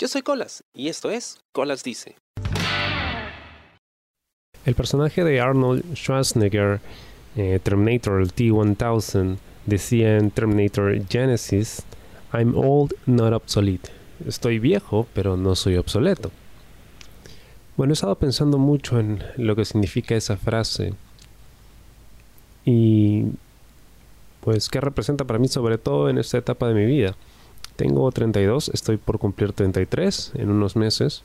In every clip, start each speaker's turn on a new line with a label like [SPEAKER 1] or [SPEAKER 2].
[SPEAKER 1] Yo soy Colas y esto es Colas Dice.
[SPEAKER 2] El personaje de Arnold Schwarzenegger, eh, Terminator T-1000, decía en Terminator Genesis, I'm old, not obsolete. Estoy viejo, pero no soy obsoleto. Bueno, he estado pensando mucho en lo que significa esa frase y pues qué representa para mí sobre todo en esta etapa de mi vida. Tengo 32, estoy por cumplir 33 en unos meses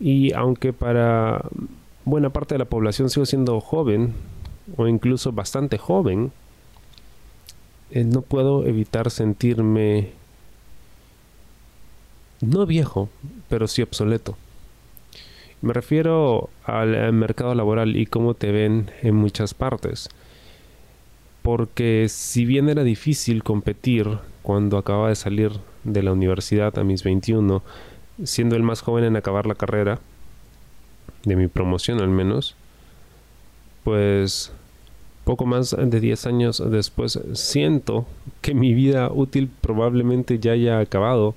[SPEAKER 2] y aunque para buena parte de la población sigo siendo joven o incluso bastante joven, eh, no puedo evitar sentirme no viejo, pero sí obsoleto. Me refiero al, mercado laboral y cómo te ven en muchas partes. Porque si bien era difícil competir cuando acababa de salir de la universidad a mis 21, siendo el más joven en acabar la carrera, de mi promoción al menos, pues poco más de 10 años después siento que mi vida útil probablemente ya haya acabado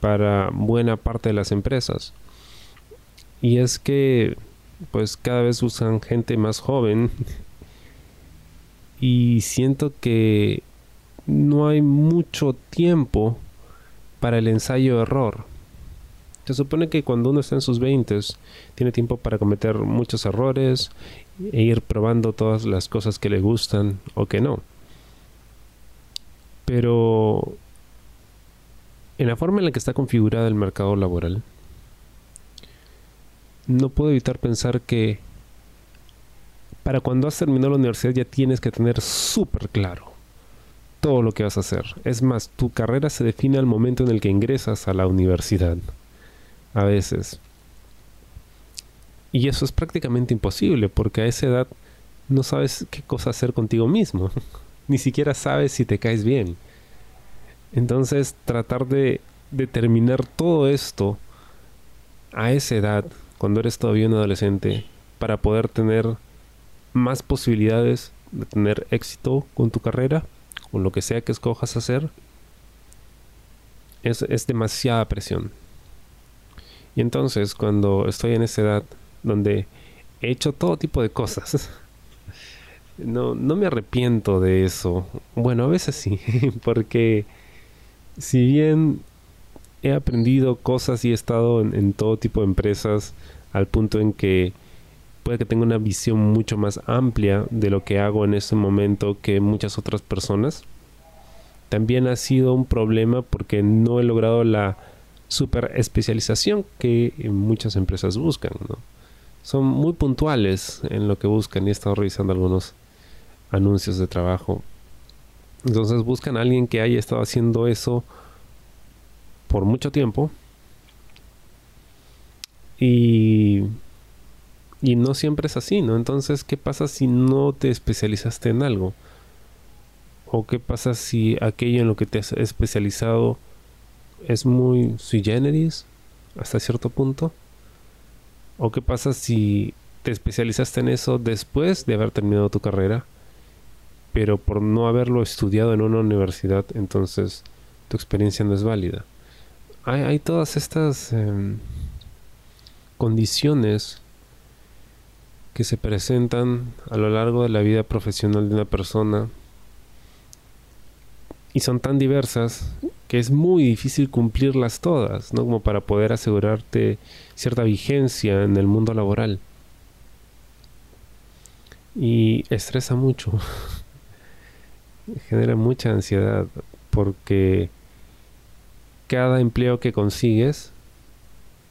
[SPEAKER 2] para buena parte de las empresas. Y es que pues cada vez usan gente más joven y siento que no hay mucho tiempo para el ensayo error. Se supone que cuando uno está en sus 20 tiene tiempo para cometer muchos errores e ir probando todas las cosas que le gustan o que no. Pero en la forma en la que está configurada el mercado laboral, no puedo evitar pensar que para cuando has terminado la universidad ya tienes que tener súper claro todo lo que vas a hacer. Es más, tu carrera se define al momento en el que ingresas a la universidad. A veces. Y eso es prácticamente imposible porque a esa edad no sabes qué cosa hacer contigo mismo. Ni siquiera sabes si te caes bien. Entonces tratar de determinar todo esto a esa edad cuando eres todavía un adolescente para poder tener más posibilidades de tener éxito con tu carrera, con lo que sea que escojas hacer, es, es demasiada presión. Y entonces cuando estoy en esa edad donde he hecho todo tipo de cosas, no, no me arrepiento de eso. Bueno, a veces sí, porque si bien he aprendido cosas y he estado en, todo tipo de empresas al punto en que puede que tenga una visión mucho más amplia de lo que hago en ese momento que muchas otras personas. También ha sido un problema porque no he logrado la super especialización que muchas empresas buscan. Son muy puntuales en lo que buscan y he estado revisando algunos anuncios de trabajo. Entonces buscan a alguien que haya estado haciendo eso por mucho tiempo. Y, y no siempre es así, ¿no? Entonces, ¿qué pasa si no te especializaste en algo? ¿O qué pasa si aquello en lo que te has especializado es muy sui generis hasta cierto punto? ¿O qué pasa si te especializaste en eso después de haber terminado tu carrera, pero por no haberlo estudiado en una universidad, entonces tu experiencia no es válida? hay, todas estas em, condiciones que se presentan a lo largo de la vida profesional de una persona y son tan diversas que es muy difícil cumplirlas todas, ¿no? Como para poder asegurarte cierta vigencia en el mundo laboral. Y estresa mucho. Genera mucha ansiedad porque cada empleo que consigues,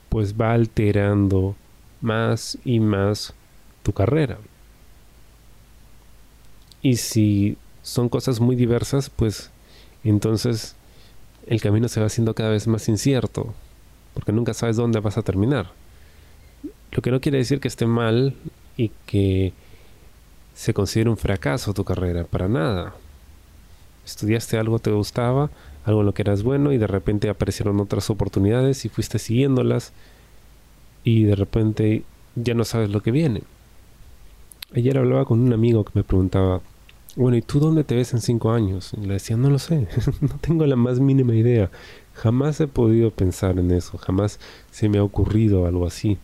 [SPEAKER 2] pues va alterando más y más tu carrera. Y si son cosas muy diversas, pues entonces el camino se va haciendo cada vez más incierto, porque nunca sabes dónde vas a terminar. Lo que no quiere decir que esté mal y que se considere un fracaso tu carrera, para nada. Estudiaste algo, te gustaba, algo en lo que eras bueno y de repente aparecieron otras oportunidades y fuiste siguiéndolas y de repente ya no sabes lo que viene. Ayer hablaba con un amigo que me preguntaba, bueno, ¿y tú dónde te ves en cinco años? Y le decía, no lo sé, no tengo la más mínima idea. Jamás he podido pensar en eso, jamás se me ha ocurrido algo así.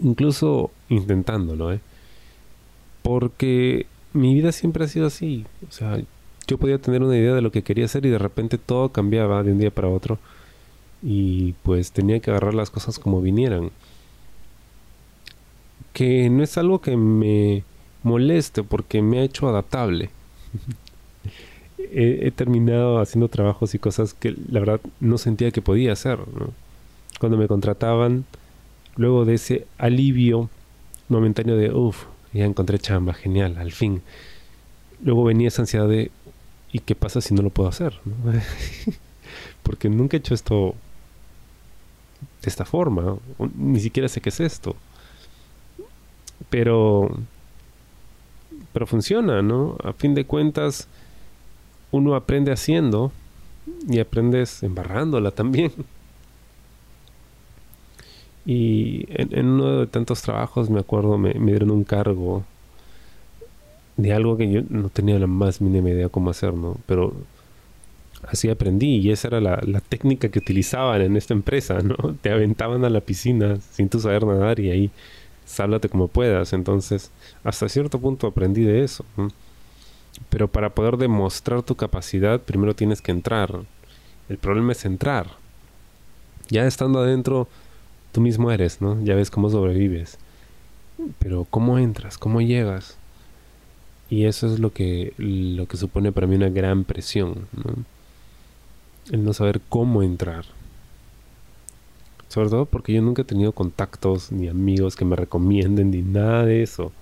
[SPEAKER 2] Incluso intentándolo, ¿eh? Porque mi vida siempre ha sido así. O sea, yo podía tener una idea de lo que quería hacer y de repente todo cambiaba de un día para otro. Y pues tenía que agarrar las cosas como vinieran. Que no es algo que me moleste porque me ha hecho adaptable. he, terminado haciendo trabajos y cosas que la verdad no sentía que podía hacer. Cuando me contrataban, luego de ese alivio momentáneo de, uff, ya encontré chamba, genial, al fin. Luego venía esa ansiedad de, ¿y qué pasa si no lo puedo hacer? Porque nunca he hecho esto de esta forma, ni siquiera sé qué es esto. Pero pero funciona, ¿no? A fin de cuentas uno aprende haciendo y aprendes embarrándola también. Y en, uno de tantos trabajos, me acuerdo, me, dieron un cargo de algo que yo no tenía la más mínima idea cómo hacer, ¿no? Pero así aprendí y esa era la, la, técnica que utilizaban en esta empresa, ¿no? Te aventaban a la piscina sin tú saber nadar y ahí sálvate como puedas. Entonces, hasta cierto punto aprendí de eso. Pero para poder demostrar tu capacidad, primero tienes que entrar. El problema es entrar. Ya estando adentro, tú mismo eres, ¿no? Ya ves cómo sobrevives. Pero ¿cómo entras? ¿Cómo llegas? Y eso es lo que, lo que supone para mí una gran presión. El no saber cómo entrar. Sobre todo porque yo nunca he tenido contactos ni amigos que me recomienden ni nada de eso.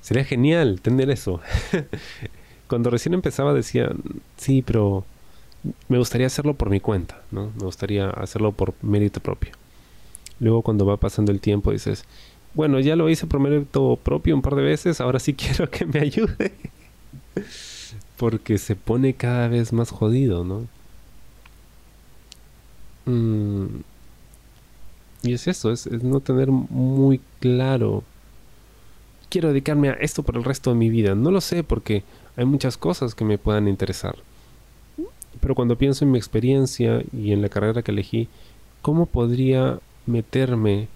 [SPEAKER 2] Sería genial tener eso. Cuando recién empezaba decía, sí, pero me gustaría hacerlo por mi cuenta, ¿no? Me gustaría hacerlo por mérito propio. Luego cuando va pasando el tiempo dices, bueno, ya lo hice por mérito propio un par de veces, ahora sí quiero que me ayude. Porque se pone cada vez más jodido, ¿no? Mm. Y es eso, es, no tener muy claro. Quiero dedicarme a esto por el resto de mi vida. No lo sé porque hay muchas cosas que me puedan interesar. Pero cuando pienso en mi experiencia y en la carrera que elegí, ¿cómo podría meterme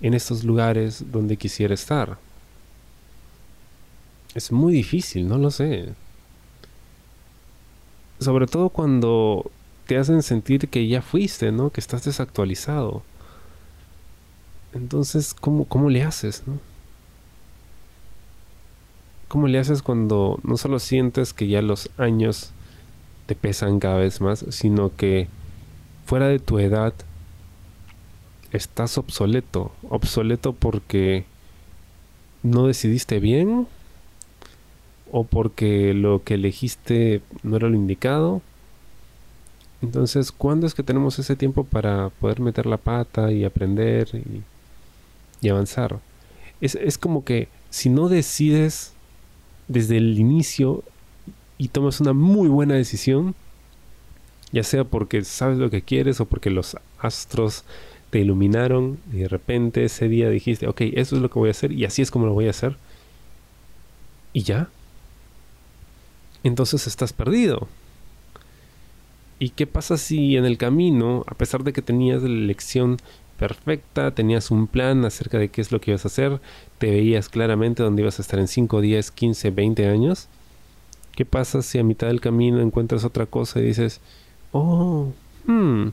[SPEAKER 2] en estos lugares donde quisiera estar? Es muy difícil, no lo sé. Sobre todo cuando te hacen sentir que ya fuiste, ¿no? Que estás desactualizado. Entonces, ¿cómo, cómo le haces, no? ¿Cómo le haces cuando no solo sientes que ya los años te pesan cada vez más, sino que fuera de tu edad estás obsoleto? Obsoleto porque no decidiste bien o porque lo que elegiste no era lo indicado. Entonces, ¿cuándo es que tenemos ese tiempo para poder meter la pata y aprender y y avanzar. Es, es como que si no decides desde el inicio y tomas una muy buena decisión, ya sea porque sabes lo que quieres o porque los astros te iluminaron y de repente ese día dijiste, ok, eso es lo que voy a hacer y así es como lo voy a hacer. Y ya. Entonces estás perdido. ¿Y qué pasa si en el camino, a pesar de que tenías la elección perfecta, tenías un plan acerca de qué es lo que ibas a hacer, te veías claramente dónde ibas a estar en 5, 10, 15, 20 años. ¿Qué pasa si a mitad del camino encuentras otra cosa y dices, oh, hmm,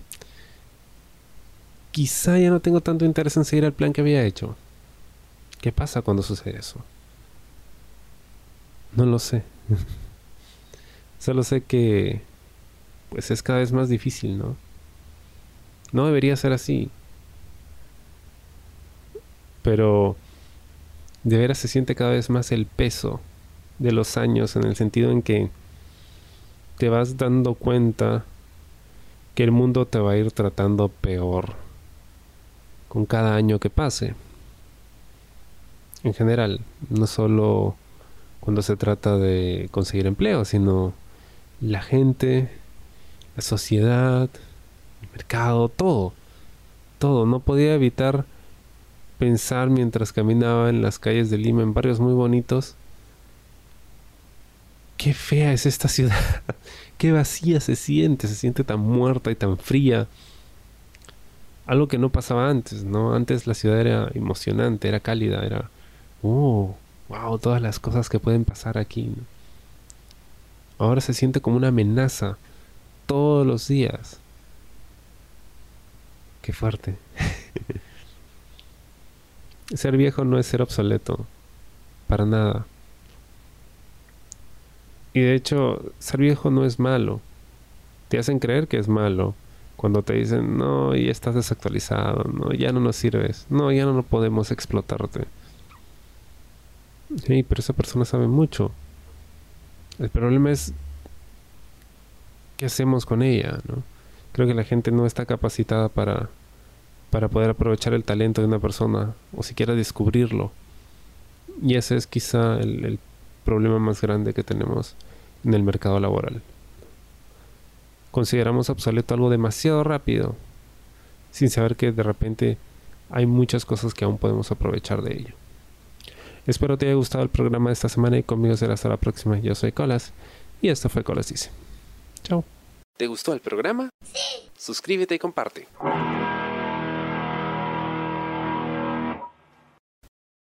[SPEAKER 2] quizá ya no tengo tanto interés en seguir el plan que había hecho? ¿Qué pasa cuando sucede eso? No lo sé. Solo sé que pues es cada vez más difícil, ¿no? No debería ser así pero de veras se siente cada vez más el peso de los años en el sentido en que te vas dando cuenta que el mundo te va a ir tratando peor con cada año que pase. En general, no solo cuando se trata de conseguir empleo, sino la gente, la sociedad, el mercado, todo. Todo. No podía evitar pensar mientras caminaba en las calles de Lima, en barrios muy bonitos, qué fea es esta ciudad, qué vacía se siente, se siente tan muerta y tan fría. Algo que no pasaba antes, ¿no? Antes la ciudad era emocionante, era cálida, era, oh, wow, todas las cosas que pueden pasar aquí. Ahora se siente como una amenaza todos los días. Qué fuerte. ser viejo no es ser obsoleto, para nada. Y de hecho, ser viejo no es malo. Te hacen creer que es malo cuando te dicen, no, ya estás desactualizado, no, ya no nos sirves, no, ya no podemos explotarte. Sí, pero esa persona sabe mucho. El problema es qué hacemos con ella, ¿no? Creo que la gente no está capacitada para, para poder aprovechar el talento de una persona o siquiera descubrirlo. Y ese es quizá el, el problema más grande que tenemos en el mercado laboral. Consideramos obsoleto algo demasiado rápido, sin saber que de repente hay muchas cosas que aún podemos aprovechar de ello. Espero te haya gustado el programa de esta semana y conmigo será hasta la próxima. Yo soy Colas y esto fue Colas Dice. Chao.
[SPEAKER 1] ¿Te gustó el programa? Sí. Suscríbete y comparte.